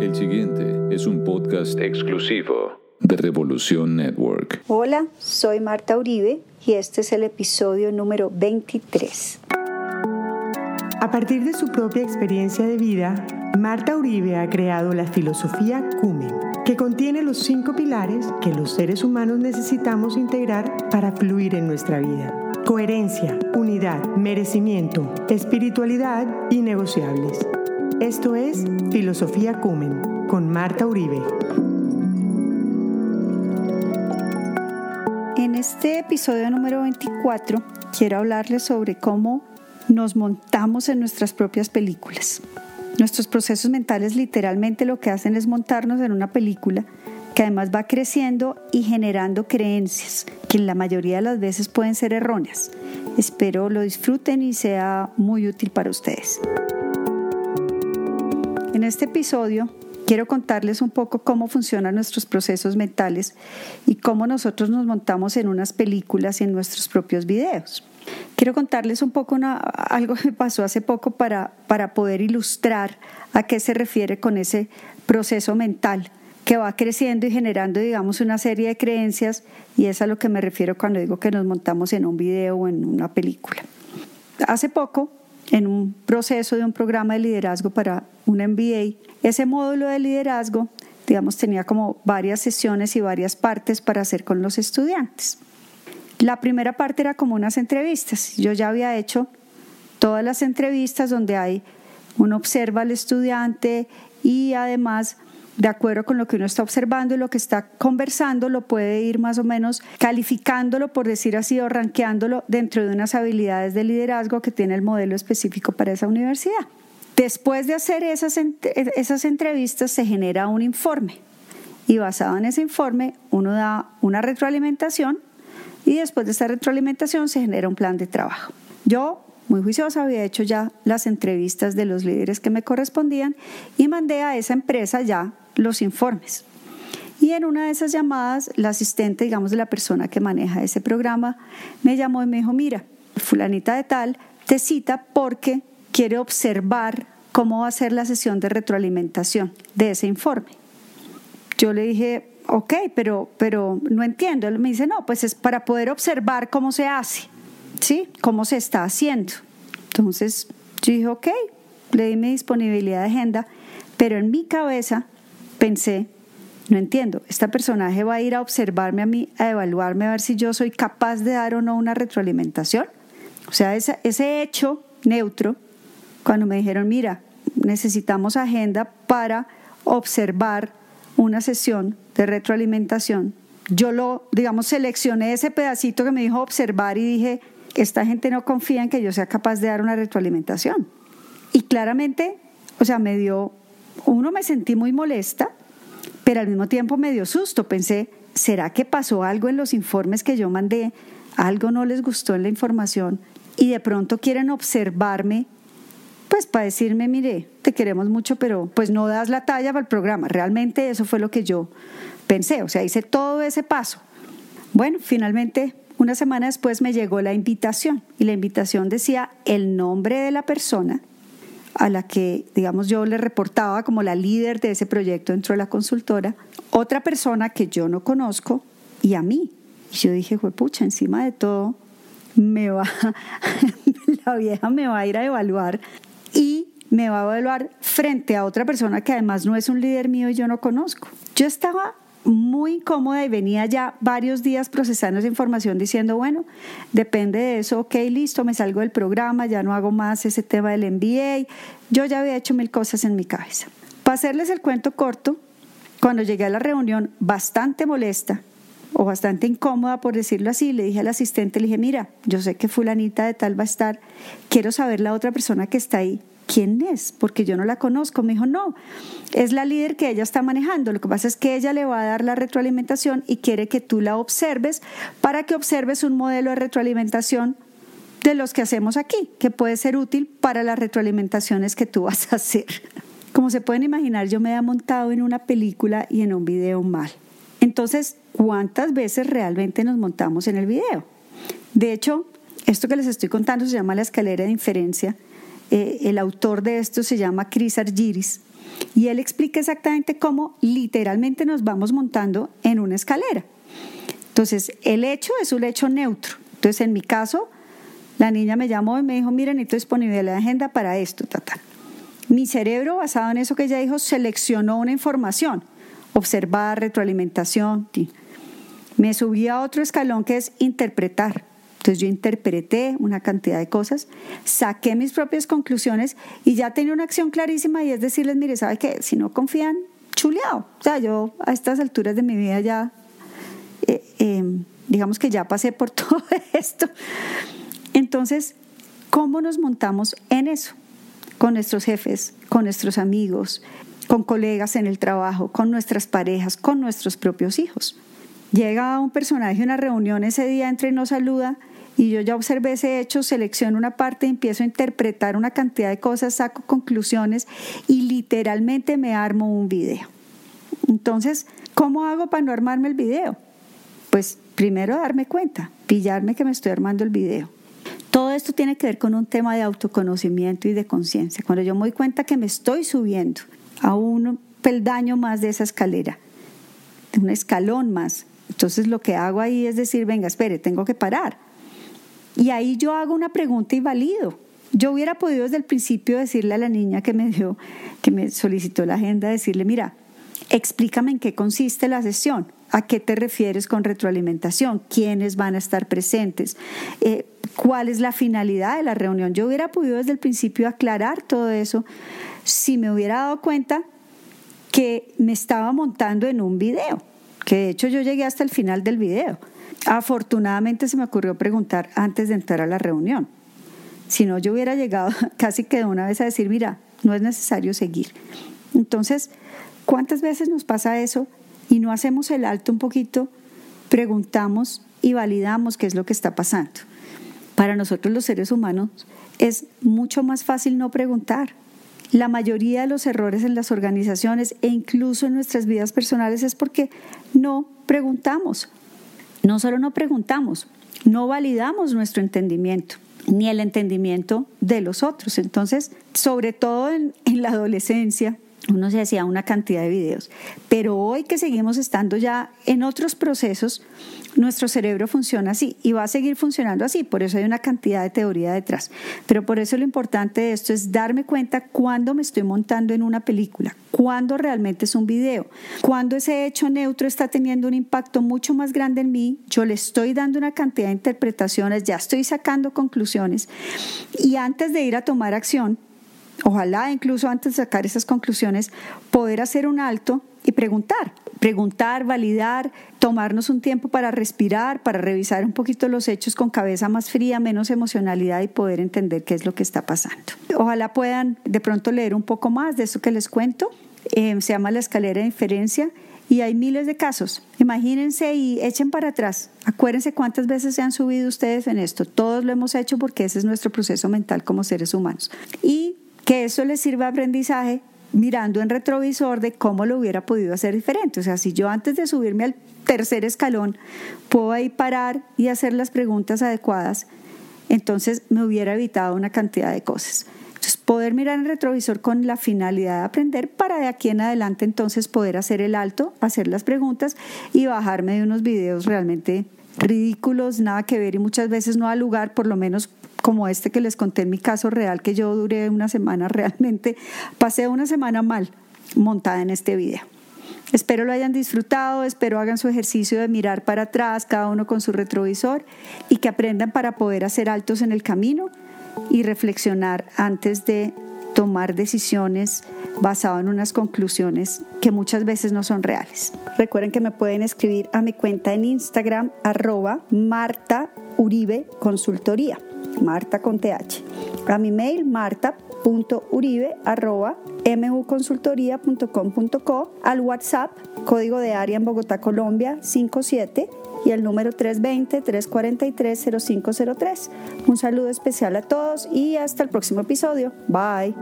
El siguiente es un podcast exclusivo de Revolución Network. Hola, soy Marta Uribe y este es el episodio número 23. A partir de su propia experiencia de vida, Marta Uribe ha creado la filosofía Cumen, que contiene los cinco pilares que los seres humanos necesitamos integrar para fluir en nuestra vida. Coherencia, unidad, merecimiento, espiritualidad y negociables. Esto es Filosofía Cumen con Marta Uribe. En este episodio número 24 quiero hablarles sobre cómo nos montamos en nuestras propias películas. Nuestros procesos mentales literalmente lo que hacen es montarnos en una película que además va creciendo y generando creencias que en la mayoría de las veces pueden ser erróneas. Espero lo disfruten y sea muy útil para ustedes. En este episodio quiero contarles un poco cómo funcionan nuestros procesos mentales y cómo nosotros nos montamos en unas películas y en nuestros propios videos. Quiero contarles un poco algo que me pasó hace poco para, para poder ilustrar a qué se refiere con ese proceso mental que va creciendo y generando, digamos, una serie de creencias y es a lo que me refiero cuando digo que nos montamos en un video o en una película. Hace poco, en un proceso de un programa de liderazgo para un MBA, ese módulo de liderazgo, digamos, tenía como varias sesiones y varias partes para hacer con los estudiantes. La primera parte era como unas entrevistas. Yo ya había hecho todas las entrevistas donde hay uno observa al estudiante y además de acuerdo con lo que uno está observando y lo que está conversando, lo puede ir más o menos calificándolo, por decir así, o ranqueándolo dentro de unas habilidades de liderazgo que tiene el modelo específico para esa universidad. Después de hacer esas, esas entrevistas se genera un informe y basado en ese informe uno da una retroalimentación y después de esa retroalimentación se genera un plan de trabajo. Yo muy juiciosa, había hecho ya las entrevistas de los líderes que me correspondían y mandé a esa empresa ya los informes. Y en una de esas llamadas, la asistente, digamos, de la persona que maneja ese programa, me llamó y me dijo, mira, fulanita de tal te cita porque quiere observar cómo va a ser la sesión de retroalimentación de ese informe. Yo le dije, ok, pero, pero no entiendo. Él me dice, no, pues es para poder observar cómo se hace, ¿sí? Cómo se está haciendo. Entonces yo dije, ok, le di mi disponibilidad de agenda, pero en mi cabeza pensé, no entiendo, esta personaje va a ir a observarme a mí, a evaluarme, a ver si yo soy capaz de dar o no una retroalimentación. O sea, ese, ese hecho neutro, cuando me dijeron, mira, necesitamos agenda para observar una sesión de retroalimentación, yo lo, digamos, seleccioné ese pedacito que me dijo observar y dije, esta gente no confía en que yo sea capaz de dar una retroalimentación. Y claramente, o sea, me dio uno me sentí muy molesta, pero al mismo tiempo me dio susto. Pensé, ¿será que pasó algo en los informes que yo mandé? Algo no les gustó en la información y de pronto quieren observarme, pues para decirme, mire, te queremos mucho, pero pues no das la talla para el programa. Realmente eso fue lo que yo pensé, o sea, hice todo ese paso. Bueno, finalmente, una semana después me llegó la invitación y la invitación decía el nombre de la persona a la que, digamos, yo le reportaba como la líder de ese proyecto dentro de la consultora, otra persona que yo no conozco y a mí. Y yo dije, pucha, encima de todo, me va, la vieja me va a ir a evaluar y me va a evaluar frente a otra persona que además no es un líder mío y yo no conozco. Yo estaba muy incómoda y venía ya varios días procesando esa información diciendo, bueno, depende de eso, ok, listo, me salgo del programa, ya no hago más ese tema del MBA, yo ya había hecho mil cosas en mi cabeza. Para hacerles el cuento corto, cuando llegué a la reunión bastante molesta o bastante incómoda, por decirlo así, le dije al asistente, le dije, mira, yo sé que fulanita de tal va a estar, quiero saber la otra persona que está ahí, ¿quién es? Porque yo no la conozco. Me dijo, no, es la líder que ella está manejando. Lo que pasa es que ella le va a dar la retroalimentación y quiere que tú la observes para que observes un modelo de retroalimentación de los que hacemos aquí, que puede ser útil para las retroalimentaciones que tú vas a hacer. Como se pueden imaginar, yo me he montado en una película y en un video mal. Entonces, ¿cuántas veces realmente nos montamos en el video? De hecho, esto que les estoy contando se llama la escalera de inferencia eh, el autor de esto se llama Chris Argyris, y él explica exactamente cómo literalmente nos vamos montando en una escalera. Entonces, el hecho es un hecho neutro. Entonces, en mi caso, la niña me llamó y me dijo, mira, necesito disponibilidad de agenda para esto, tal, Mi cerebro, basado en eso que ella dijo, seleccionó una información, observar, retroalimentación. Me subí a otro escalón que es interpretar. Entonces yo interpreté una cantidad de cosas, saqué mis propias conclusiones y ya tenía una acción clarísima y es decirles, mire, ¿sabe qué? Si no confían, chuleado. O sea, yo a estas alturas de mi vida ya, eh, em, digamos que ya pasé por todo esto. Entonces, ¿cómo nos montamos en eso? Con nuestros jefes, con nuestros amigos, con colegas en el trabajo, con nuestras parejas, con nuestros propios hijos. Llega un personaje a una reunión ese día, entra y nos saluda y yo ya observé ese hecho, selecciono una parte, empiezo a interpretar una cantidad de cosas, saco conclusiones y literalmente me armo un video. Entonces, ¿cómo hago para no armarme el video? Pues primero darme cuenta, pillarme que me estoy armando el video. Todo esto tiene que ver con un tema de autoconocimiento y de conciencia. Cuando yo me doy cuenta que me estoy subiendo a un peldaño más de esa escalera, de un escalón más, entonces lo que hago ahí es decir, venga, espere, tengo que parar. Y ahí yo hago una pregunta y valido. Yo hubiera podido desde el principio decirle a la niña que me dio, que me solicitó la agenda, decirle, mira, explícame en qué consiste la sesión, a qué te refieres con retroalimentación, quiénes van a estar presentes, eh, cuál es la finalidad de la reunión. Yo hubiera podido desde el principio aclarar todo eso si me hubiera dado cuenta que me estaba montando en un video que de hecho yo llegué hasta el final del video. Afortunadamente se me ocurrió preguntar antes de entrar a la reunión. Si no, yo hubiera llegado casi que de una vez a decir, mira, no es necesario seguir. Entonces, ¿cuántas veces nos pasa eso y no hacemos el alto un poquito, preguntamos y validamos qué es lo que está pasando? Para nosotros los seres humanos es mucho más fácil no preguntar. La mayoría de los errores en las organizaciones e incluso en nuestras vidas personales es porque no preguntamos. No no preguntamos, no validamos nuestro entendimiento ni el entendimiento de los otros. Entonces, sobre todo en, la adolescencia, uno se hacía una cantidad de videos. Pero hoy que seguimos estando ya en otros procesos, nuestro cerebro funciona así y va a seguir funcionando así. Por eso hay una cantidad de teoría detrás. Pero por eso lo importante de esto es darme cuenta cuándo me estoy montando en una película, cuándo realmente es un video, cuándo ese hecho neutro está teniendo un impacto mucho más grande en mí. Yo le estoy dando una cantidad de interpretaciones, ya estoy sacando conclusiones y antes de ir a tomar acción, Ojalá incluso antes de sacar esas conclusiones, poder hacer un alto y preguntar, preguntar, validar, tomarnos un tiempo para respirar, para revisar un poquito los hechos con cabeza más fría, menos emocionalidad y poder entender qué es lo que está pasando. Ojalá puedan de pronto leer un poco más de eso que les cuento. Eh, se llama la escalera de inferencia y hay miles de casos. Imagínense y echen para atrás. Acuérdense cuántas veces se han subido ustedes en esto. Todos lo hemos hecho porque ese es nuestro proceso mental como seres humanos. Y que eso les sirva aprendizaje mirando en retrovisor de cómo lo hubiera podido hacer diferente. O sea, si yo antes de subirme al tercer escalón puedo ahí parar y hacer las preguntas adecuadas, entonces me hubiera evitado una cantidad de cosas. Entonces, poder mirar en retrovisor con la finalidad de aprender para de aquí en adelante entonces poder hacer el alto, hacer las preguntas y bajarme de unos videos realmente ridículos, nada que ver y muchas veces no al lugar, por lo menos como este que les conté en mi caso real, que yo duré una semana realmente, pasé una semana mal montada en este video. Espero lo hayan disfrutado, espero hagan su ejercicio de mirar para atrás, cada uno con su retrovisor, y que aprendan para poder hacer altos en el camino y reflexionar antes de tomar decisiones basado en unas conclusiones que muchas veces no son reales. Recuerden que me pueden escribir a mi cuenta en Instagram arroba Marta Uribe Consultoría. Marta con TH. A mi mail marta.uribe arroba muconsultoría.com.co al WhatsApp, código de área en Bogotá, Colombia 57 y el número 320-343-0503. Un saludo especial a todos y hasta el próximo episodio. Bye.